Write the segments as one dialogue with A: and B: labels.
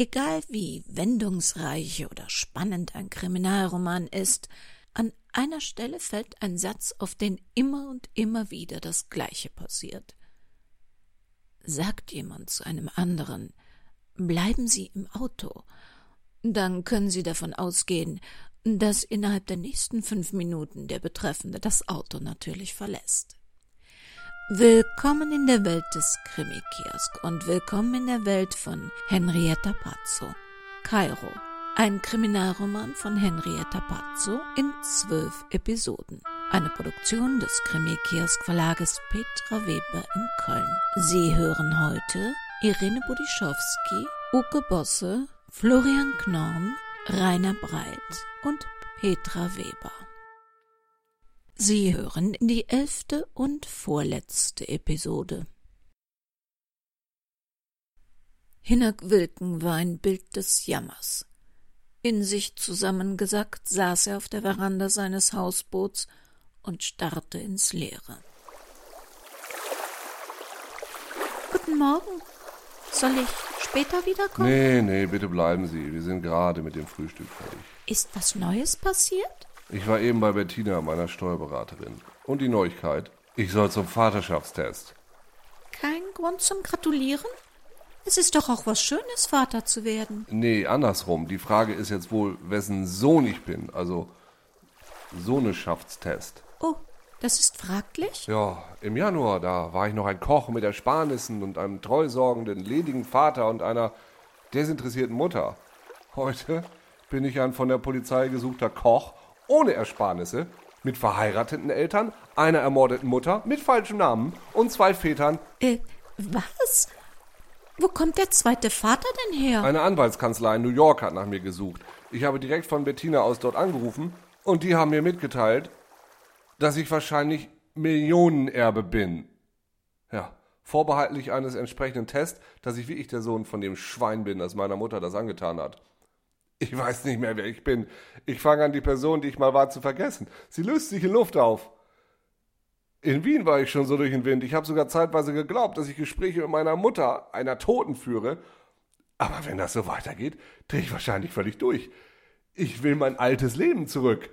A: Egal wie wendungsreich oder spannend ein Kriminalroman ist, an einer Stelle fällt ein Satz, auf den immer und immer wieder das Gleiche passiert. Sagt jemand zu einem anderen, bleiben Sie im Auto, dann können Sie davon ausgehen, dass innerhalb der nächsten fünf Minuten der Betreffende das Auto natürlich verlässt. Willkommen in der Welt des Krimi-Kiosk und willkommen in der Welt von Henrietta Pazzo. Kairo, ein Kriminalroman von Henrietta Pazzo in zwölf Episoden. Eine Produktion des Krimi-Kiosk Verlages Petra Weber in Köln. Sie hören heute Irene Budischowski, Uke Bosse, Florian Knorn, Rainer Breit und Petra Weber. Sie hören die elfte und vorletzte Episode. Hinnerk Wilken war ein Bild des Jammers. In sich zusammengesackt saß er auf der Veranda seines Hausboots und starrte ins Leere. Guten Morgen. Soll ich später wiederkommen?
B: Nee, nee, bitte bleiben Sie. Wir sind gerade mit dem Frühstück fertig.
A: Ist was Neues passiert?
B: Ich war eben bei Bettina, meiner Steuerberaterin. Und die Neuigkeit? Ich soll zum Vaterschaftstest.
A: Kein Grund zum Gratulieren? Es ist doch auch was Schönes, Vater zu werden.
B: Nee, andersrum. Die Frage ist jetzt wohl, wessen Sohn ich bin. Also Sohneschaftstest.
A: Oh, das ist fraglich?
B: Ja, im Januar, da war ich noch ein Koch mit Ersparnissen und einem treusorgenden, ledigen Vater und einer desinteressierten Mutter. Heute bin ich ein von der Polizei gesuchter Koch ohne Ersparnisse, mit verheirateten Eltern, einer ermordeten Mutter, mit falschem Namen und zwei Vätern.
A: Äh, was? Wo kommt der zweite Vater denn her?
B: Eine Anwaltskanzlei in New York hat nach mir gesucht. Ich habe direkt von Bettina aus dort angerufen und die haben mir mitgeteilt, dass ich wahrscheinlich Millionenerbe bin. Ja, vorbehaltlich eines entsprechenden Tests, dass ich wirklich der Sohn von dem Schwein bin, das meiner Mutter das angetan hat. Ich weiß nicht mehr, wer ich bin. Ich fange an, die Person, die ich mal war, zu vergessen. Sie löst sich in Luft auf. In Wien war ich schon so durch den Wind. Ich habe sogar zeitweise geglaubt, dass ich Gespräche mit meiner Mutter, einer Toten, führe. Aber wenn das so weitergeht, drehe ich wahrscheinlich völlig durch. Ich will mein altes Leben zurück.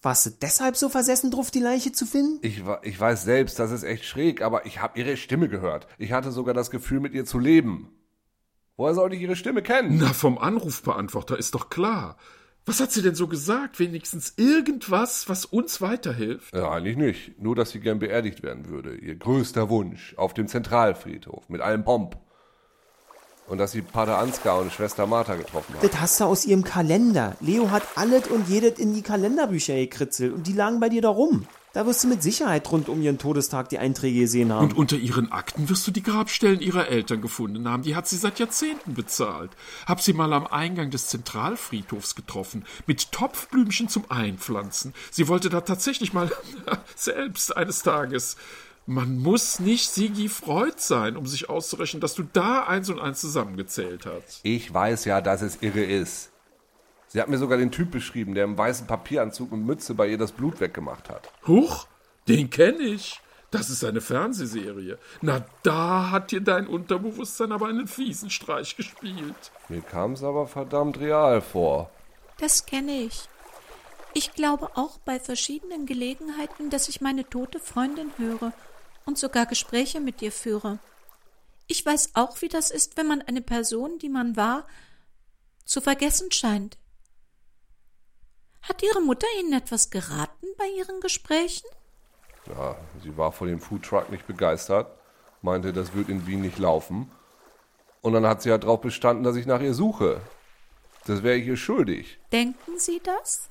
C: Warst du deshalb so versessen drauf, die Leiche zu finden?
B: Ich, ich weiß selbst, das ist echt schräg, aber ich habe ihre Stimme gehört. Ich hatte sogar das Gefühl, mit ihr zu leben. Woher sollte ich Ihre Stimme kennen?
D: Na, vom Anrufbeantworter ist doch klar. Was hat sie denn so gesagt? Wenigstens irgendwas, was uns weiterhilft?
B: Ja, eigentlich nicht. Nur, dass sie gern beerdigt werden würde. Ihr größter Wunsch. Auf dem Zentralfriedhof. Mit allem Pomp. Und dass sie Pater Ansgar und Schwester Martha getroffen hat.
C: Das hast du aus ihrem Kalender. Leo hat alles und jedes in die Kalenderbücher gekritzelt und die lagen bei dir da rum. Da wirst du mit Sicherheit rund um ihren Todestag die Einträge gesehen haben.
D: Und unter ihren Akten wirst du die Grabstellen ihrer Eltern gefunden haben. Die hat sie seit Jahrzehnten bezahlt. Hab sie mal am Eingang des Zentralfriedhofs getroffen, mit Topfblümchen zum Einpflanzen. Sie wollte da tatsächlich mal selbst eines Tages. Man muss nicht Sigi Freud sein, um sich auszurechnen, dass du da eins und eins zusammengezählt hast.
B: Ich weiß ja, dass es irre ist. Sie hat mir sogar den Typ beschrieben, der im weißen Papieranzug und Mütze bei ihr das Blut weggemacht hat.
D: Huch, den kenne ich. Das ist eine Fernsehserie. Na, da hat dir dein Unterbewusstsein aber einen fiesen Streich gespielt.
B: Mir kam es aber verdammt real vor.
A: Das kenne ich. Ich glaube auch bei verschiedenen Gelegenheiten, dass ich meine tote Freundin höre und sogar Gespräche mit ihr führe. Ich weiß auch, wie das ist, wenn man eine Person, die man war, zu vergessen scheint. Hat Ihre Mutter Ihnen etwas geraten bei Ihren Gesprächen?
B: Ja, sie war von dem Foodtruck nicht begeistert, meinte, das wird in Wien nicht laufen. Und dann hat sie halt darauf bestanden, dass ich nach ihr suche. Das wäre ich ihr schuldig.
A: Denken Sie das?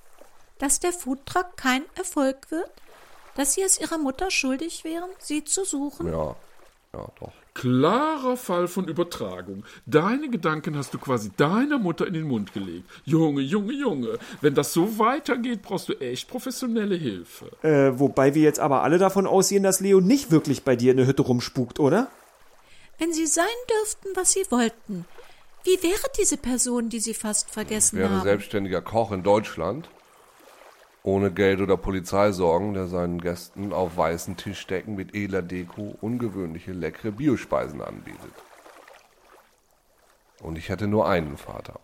A: Dass der Foodtruck kein Erfolg wird? Dass Sie es Ihrer Mutter schuldig wären, sie zu suchen?
B: Ja, ja, doch.
D: Klarer Fall von Übertragung. Deine Gedanken hast du quasi deiner Mutter in den Mund gelegt. Junge, Junge, Junge, wenn das so weitergeht, brauchst du echt professionelle Hilfe.
C: Äh, wobei wir jetzt aber alle davon ausgehen, dass Leo nicht wirklich bei dir in der Hütte rumspukt, oder?
A: Wenn Sie sein dürften, was Sie wollten, wie wäre diese Person, die Sie fast vergessen
B: Ich wäre
A: haben?
B: selbstständiger Koch in Deutschland. Ohne Geld oder Polizeisorgen, der seinen Gästen auf weißen Tischdecken mit edler Deko ungewöhnliche, leckere Biospeisen anbietet. Und ich hatte nur einen Vater.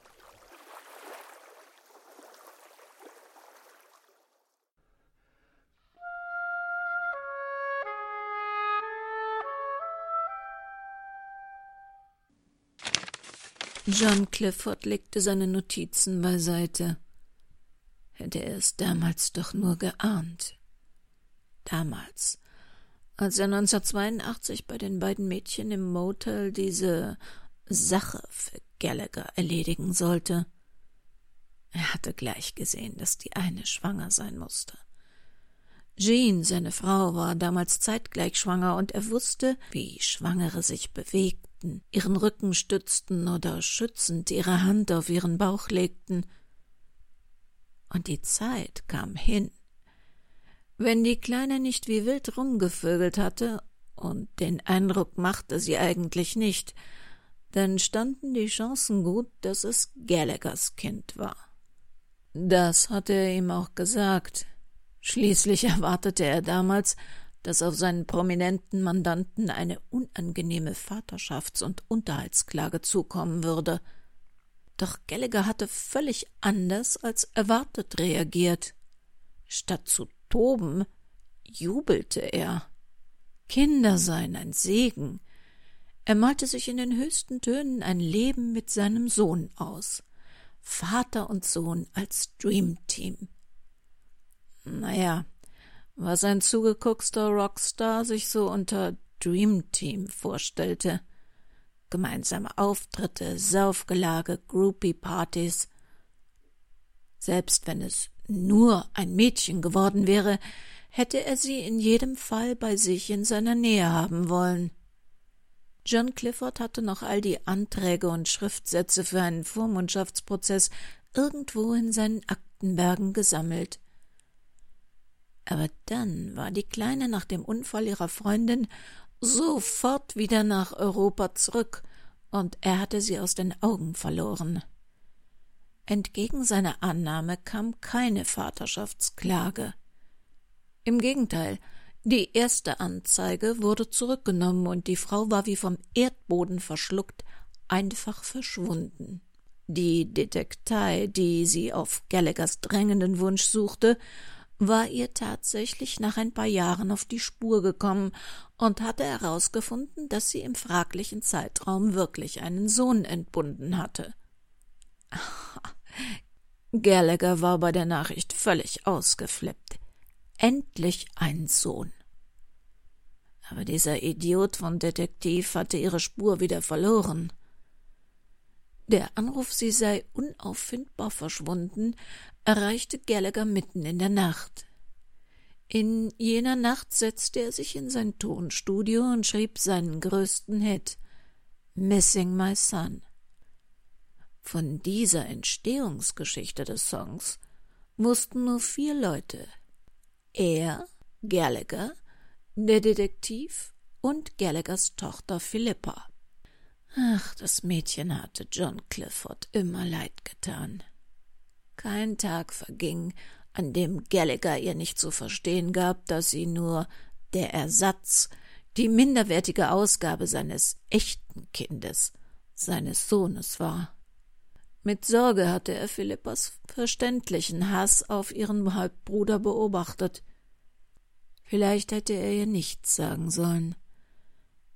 A: John Clifford legte seine Notizen beiseite. Hätte er es damals doch nur geahnt. Damals, als er 1982 bei den beiden Mädchen im Motel diese Sache für Gallagher erledigen sollte. Er hatte gleich gesehen, dass die eine schwanger sein musste. Jean, seine Frau, war damals zeitgleich schwanger, und er wusste, wie Schwangere sich bewegten, ihren Rücken stützten oder schützend ihre Hand auf ihren Bauch legten. Und die Zeit kam hin. Wenn die Kleine nicht wie wild rumgevögelt hatte, und den Eindruck machte sie eigentlich nicht, dann standen die Chancen gut, dass es Gallaghers Kind war. Das hatte er ihm auch gesagt. Schließlich erwartete er damals, dass auf seinen prominenten Mandanten eine unangenehme Vaterschafts- und Unterhaltsklage zukommen würde. Doch Gallagher hatte völlig anders als erwartet reagiert. Statt zu toben, jubelte er. Kinder seien ein Segen, er malte sich in den höchsten Tönen ein Leben mit seinem Sohn aus. Vater und Sohn als Dreamteam. Naja, was ein zugeguckster Rockstar sich so unter Dreamteam vorstellte. Gemeinsame Auftritte, Saufgelage, Groupie-Partys. Selbst wenn es nur ein Mädchen geworden wäre, hätte er sie in jedem Fall bei sich in seiner Nähe haben wollen. John Clifford hatte noch all die Anträge und Schriftsätze für einen Vormundschaftsprozess irgendwo in seinen Aktenbergen gesammelt. Aber dann war die Kleine nach dem Unfall ihrer Freundin sofort wieder nach Europa zurück, und er hatte sie aus den Augen verloren. Entgegen seiner Annahme kam keine Vaterschaftsklage. Im Gegenteil, die erste Anzeige wurde zurückgenommen und die Frau war wie vom Erdboden verschluckt, einfach verschwunden. Die Detektei, die sie auf Gallaghers drängenden Wunsch suchte, war ihr tatsächlich nach ein paar Jahren auf die Spur gekommen und hatte herausgefunden, dass sie im fraglichen Zeitraum wirklich einen Sohn entbunden hatte. Gallagher war bei der Nachricht völlig ausgeflippt. Endlich ein Sohn. Aber dieser Idiot von Detektiv hatte ihre Spur wieder verloren. Der Anruf, sie sei unauffindbar verschwunden, erreichte Gallagher mitten in der Nacht. In jener Nacht setzte er sich in sein Tonstudio und schrieb seinen größten Hit Missing My Son. Von dieser Entstehungsgeschichte des Songs wussten nur vier Leute er, Gallagher, der Detektiv und Gallaghers Tochter Philippa. Ach, das Mädchen hatte John Clifford immer leid getan. Kein Tag verging, an dem Gallagher ihr nicht zu verstehen gab, dass sie nur der Ersatz, die minderwertige Ausgabe seines echten Kindes, seines Sohnes war. Mit Sorge hatte er Philippas verständlichen Hass auf ihren Halbbruder beobachtet. Vielleicht hätte er ihr nichts sagen sollen.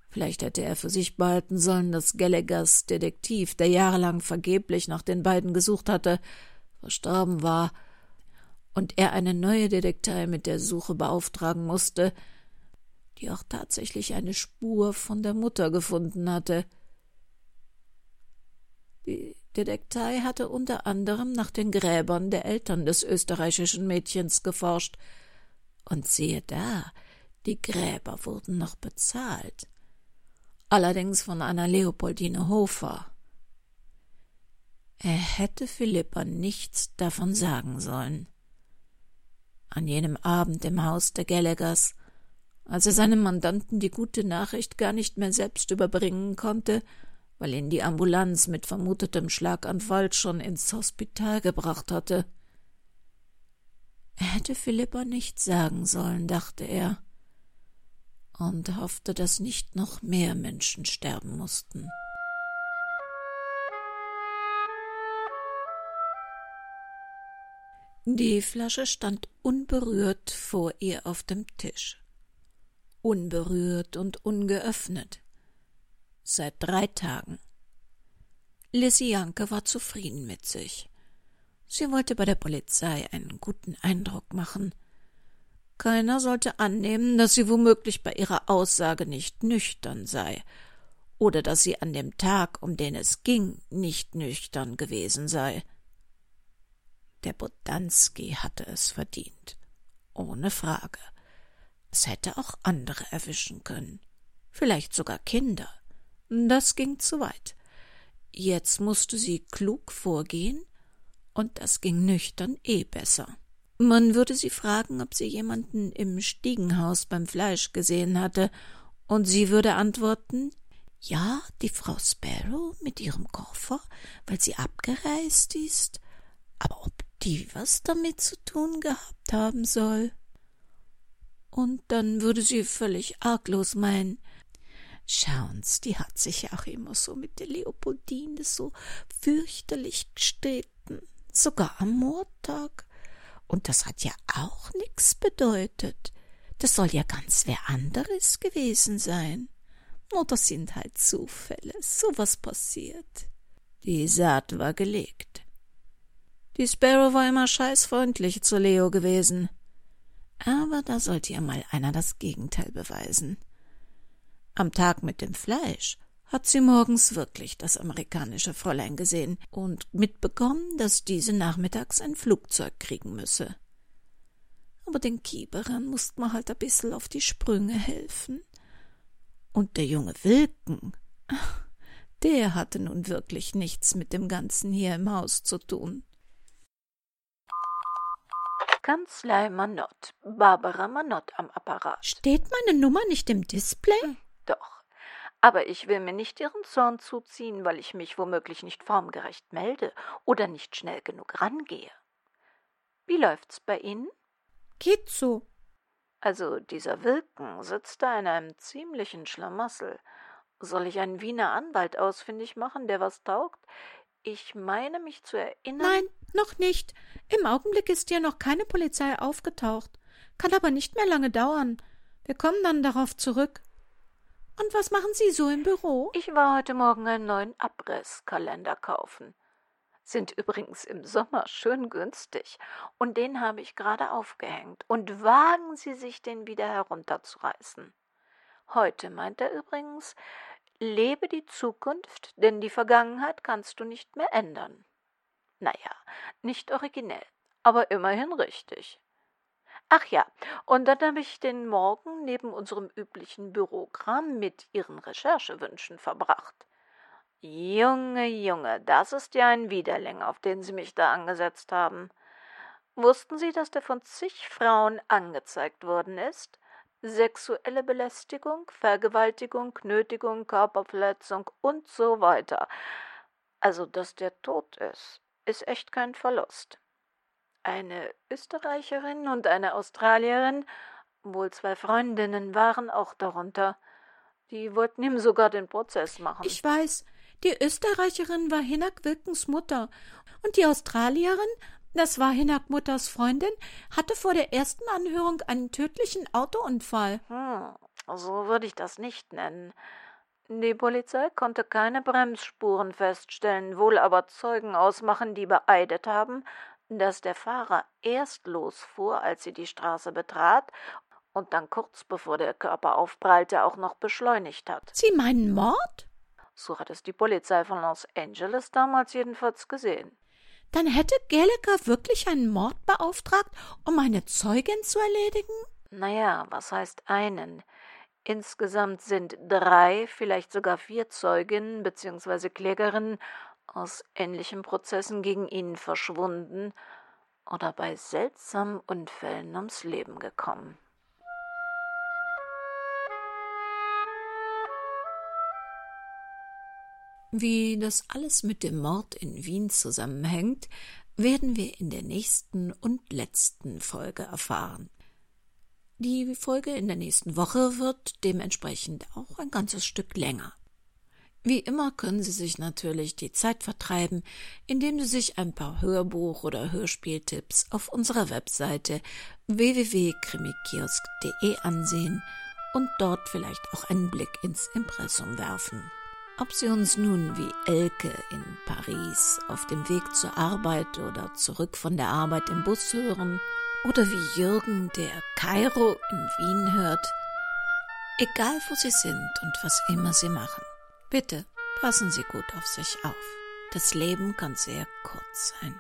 A: Vielleicht hätte er für sich behalten sollen, dass Gallaghers Detektiv, der jahrelang vergeblich nach den beiden gesucht hatte, verstorben war, und er eine neue Detektei mit der Suche beauftragen musste, die auch tatsächlich eine Spur von der Mutter gefunden hatte. Die Detektei hatte unter anderem nach den Gräbern der Eltern des österreichischen Mädchens geforscht. Und siehe da, die Gräber wurden noch bezahlt. Allerdings von einer Leopoldine Hofer. Er hätte Philippa nichts davon sagen sollen. An jenem Abend im Haus der Gallaghers, als er seinem Mandanten die gute Nachricht gar nicht mehr selbst überbringen konnte, weil ihn die Ambulanz mit vermutetem Schlaganfall schon ins Hospital gebracht hatte. Er hätte Philippa nichts sagen sollen, dachte er, und hoffte, dass nicht noch mehr Menschen sterben mussten. Die Flasche stand unberührt vor ihr auf dem Tisch. Unberührt und ungeöffnet. Seit drei Tagen. Lissy Janke war zufrieden mit sich. Sie wollte bei der Polizei einen guten Eindruck machen. Keiner sollte annehmen, dass sie womöglich bei ihrer Aussage nicht nüchtern sei oder dass sie an dem Tag, um den es ging, nicht nüchtern gewesen sei. Der Bodanski hatte es verdient. Ohne Frage. Es hätte auch andere erwischen können. Vielleicht sogar Kinder. Das ging zu weit. Jetzt musste sie klug vorgehen, und das ging nüchtern eh besser. Man würde sie fragen, ob sie jemanden im Stiegenhaus beim Fleisch gesehen hatte, und sie würde antworten Ja, die Frau Sparrow mit ihrem Koffer, weil sie abgereist ist. Aber ob die was damit zu tun gehabt haben soll. Und dann würde sie völlig arglos meinen, Schauen's, die hat sich ja auch immer so mit der Leopoldine so fürchterlich gestritten, sogar am Mordtag. Und das hat ja auch nix bedeutet. Das soll ja ganz wer anderes gewesen sein. Nur das sind halt Zufälle, so was passiert. Die Saat war gelegt. Die Sparrow war immer scheißfreundlich zu Leo gewesen. Aber da sollte ihr mal einer das Gegenteil beweisen. Am Tag mit dem Fleisch hat sie morgens wirklich das amerikanische Fräulein gesehen und mitbekommen, dass diese nachmittags ein Flugzeug kriegen müsse. Aber den Kieberern musst man halt ein bissel auf die Sprünge helfen. Und der junge Wilken, der hatte nun wirklich nichts mit dem Ganzen hier im Haus zu tun.
E: Kanzlei Manott. Barbara Manott am Apparat.
A: Steht meine Nummer nicht im Display? Hm,
E: doch. Aber ich will mir nicht Ihren Zorn zuziehen, weil ich mich womöglich nicht formgerecht melde oder nicht schnell genug rangehe. Wie läuft's bei Ihnen?
A: Geht so.
E: Also dieser Wilken sitzt da in einem ziemlichen Schlamassel. Soll ich einen Wiener Anwalt ausfindig machen, der was taugt? Ich meine mich zu erinnern.
A: Nein, noch nicht. Im Augenblick ist hier noch keine Polizei aufgetaucht. Kann aber nicht mehr lange dauern. Wir kommen dann darauf zurück. Und was machen Sie so im Büro?
E: Ich war heute Morgen einen neuen Abrisskalender kaufen. Sind übrigens im Sommer schön günstig. Und den habe ich gerade aufgehängt. Und wagen Sie sich, den wieder herunterzureißen. Heute meint er übrigens, Lebe die Zukunft, denn die Vergangenheit kannst du nicht mehr ändern. Naja, nicht originell, aber immerhin richtig. Ach ja, und dann habe ich den Morgen neben unserem üblichen Bürokram mit Ihren Recherchewünschen verbracht. Junge, Junge, das ist ja ein Widerling, auf den Sie mich da angesetzt haben. Wussten Sie, dass der von zig Frauen angezeigt worden ist? Sexuelle Belästigung, Vergewaltigung, Nötigung, Körperverletzung und so weiter. Also, dass der tot ist, ist echt kein Verlust. Eine Österreicherin und eine Australierin, wohl zwei Freundinnen, waren auch darunter. Die wollten ihm sogar den Prozess machen.
A: Ich weiß, die Österreicherin war Hinak Wilkens Mutter und die Australierin das war Hinak Mutters Freundin, hatte vor der ersten Anhörung einen tödlichen Autounfall.
E: Hm, so würde ich das nicht nennen. Die Polizei konnte keine Bremsspuren feststellen, wohl aber Zeugen ausmachen, die beeidet haben, dass der Fahrer erst losfuhr, als sie die Straße betrat, und dann kurz bevor der Körper aufprallte auch noch beschleunigt hat.
A: Sie meinen Mord?
E: So hat es die Polizei von Los Angeles damals jedenfalls gesehen.
A: Dann hätte Gallagher wirklich einen Mord beauftragt, um eine Zeugin zu erledigen?
E: Naja, was heißt einen? Insgesamt sind drei, vielleicht sogar vier Zeuginnen bzw. Klägerinnen aus ähnlichen Prozessen gegen ihn verschwunden oder bei seltsamen Unfällen ums Leben gekommen.
A: Wie das alles mit dem Mord in Wien zusammenhängt, werden wir in der nächsten und letzten Folge erfahren. Die Folge in der nächsten Woche wird dementsprechend auch ein ganzes Stück länger. Wie immer können Sie sich natürlich die Zeit vertreiben, indem Sie sich ein paar Hörbuch- oder Hörspieltipps auf unserer Webseite www.krimikiosk.de ansehen und dort vielleicht auch einen Blick ins Impressum werfen. Ob Sie uns nun wie Elke in Paris auf dem Weg zur Arbeit oder zurück von der Arbeit im Bus hören oder wie Jürgen, der Kairo in Wien hört, egal wo Sie sind und was immer Sie machen. Bitte passen Sie gut auf sich auf. Das Leben kann sehr kurz sein.